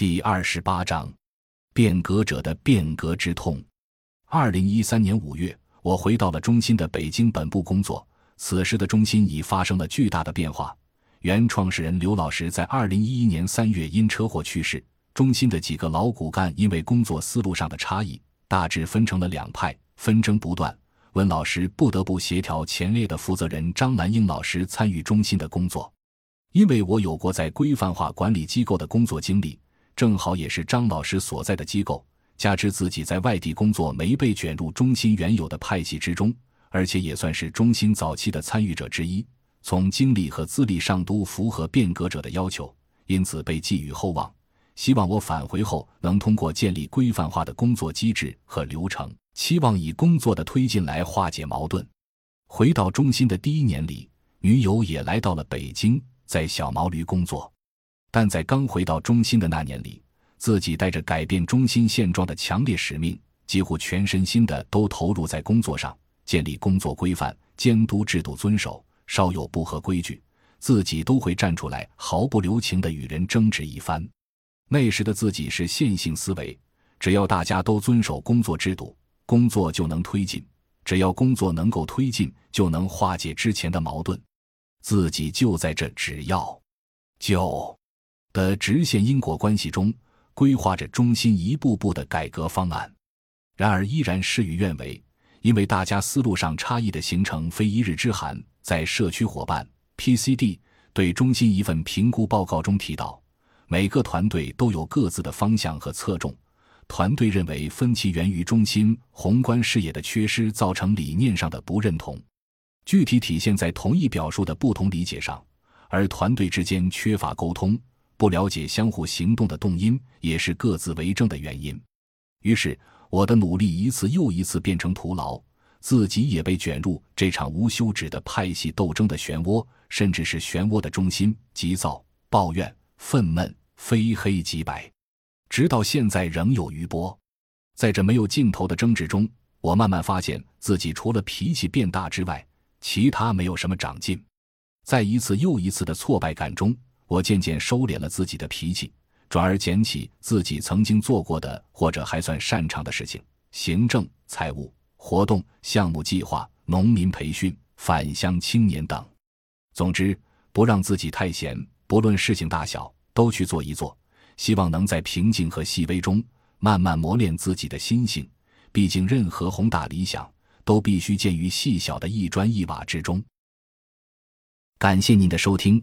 第二十八章，变革者的变革之痛。二零一三年五月，我回到了中心的北京本部工作。此时的中心已发生了巨大的变化。原创始人刘老师在二零一一年三月因车祸去世。中心的几个老骨干因为工作思路上的差异，大致分成了两派，纷争不断。温老师不得不协调前列的负责人张兰英老师参与中心的工作。因为我有过在规范化管理机构的工作经历，正好也是张老师所在的机构，加之自己在外地工作没被卷入中心原有的派系之中，而且也算是中心早期的参与者之一，从经历和资历上都符合变革者的要求，因此被寄予厚望。希望我返回后能通过建立规范化的工作机制和流程，期望以工作的推进来化解矛盾。回到中心的第一年里，女友也来到了北京，在小毛驴工作。但在刚回到中心的那年里，自己带着改变中心现状的强烈使命，几乎全身心的都投入在工作上，建立工作规范、监督制度遵守，稍有不合规矩，自己都会站出来，毫不留情的与人争执一番。那时的自己是线性思维，只要大家都遵守工作制度，工作就能推进；只要工作能够推进，就能化解之前的矛盾。自己就在这“只要就”的直线因果关系中规划着中心一步步的改革方案。然而依然事与愿违，因为大家思路上差异的形成非一日之寒。在社区伙伴 PCD 对中心一份评估报告中提到。每个团队都有各自的方向和侧重，团队认为分歧源于中心宏观视野的缺失，造成理念上的不认同，具体体现在同一表述的不同理解上，而团队之间缺乏沟通，不了解相互行动的动因，也是各自为政的原因。于是，我的努力一次又一次变成徒劳，自己也被卷入这场无休止的派系斗争的漩涡，甚至是漩涡的中心，急躁、抱怨、愤懑。非黑即白，直到现在仍有余波。在这没有尽头的争执中，我慢慢发现自己除了脾气变大之外，其他没有什么长进。在一次又一次的挫败感中，我渐渐收敛了自己的脾气，转而捡起自己曾经做过的或者还算擅长的事情：行政、财务、活动、项目计划、农民培训、返乡青年等。总之，不让自己太闲，不论事情大小。都去做一做，希望能在平静和细微中慢慢磨练自己的心性。毕竟，任何宏大理想都必须建于细小的一砖一瓦之中。感谢您的收听，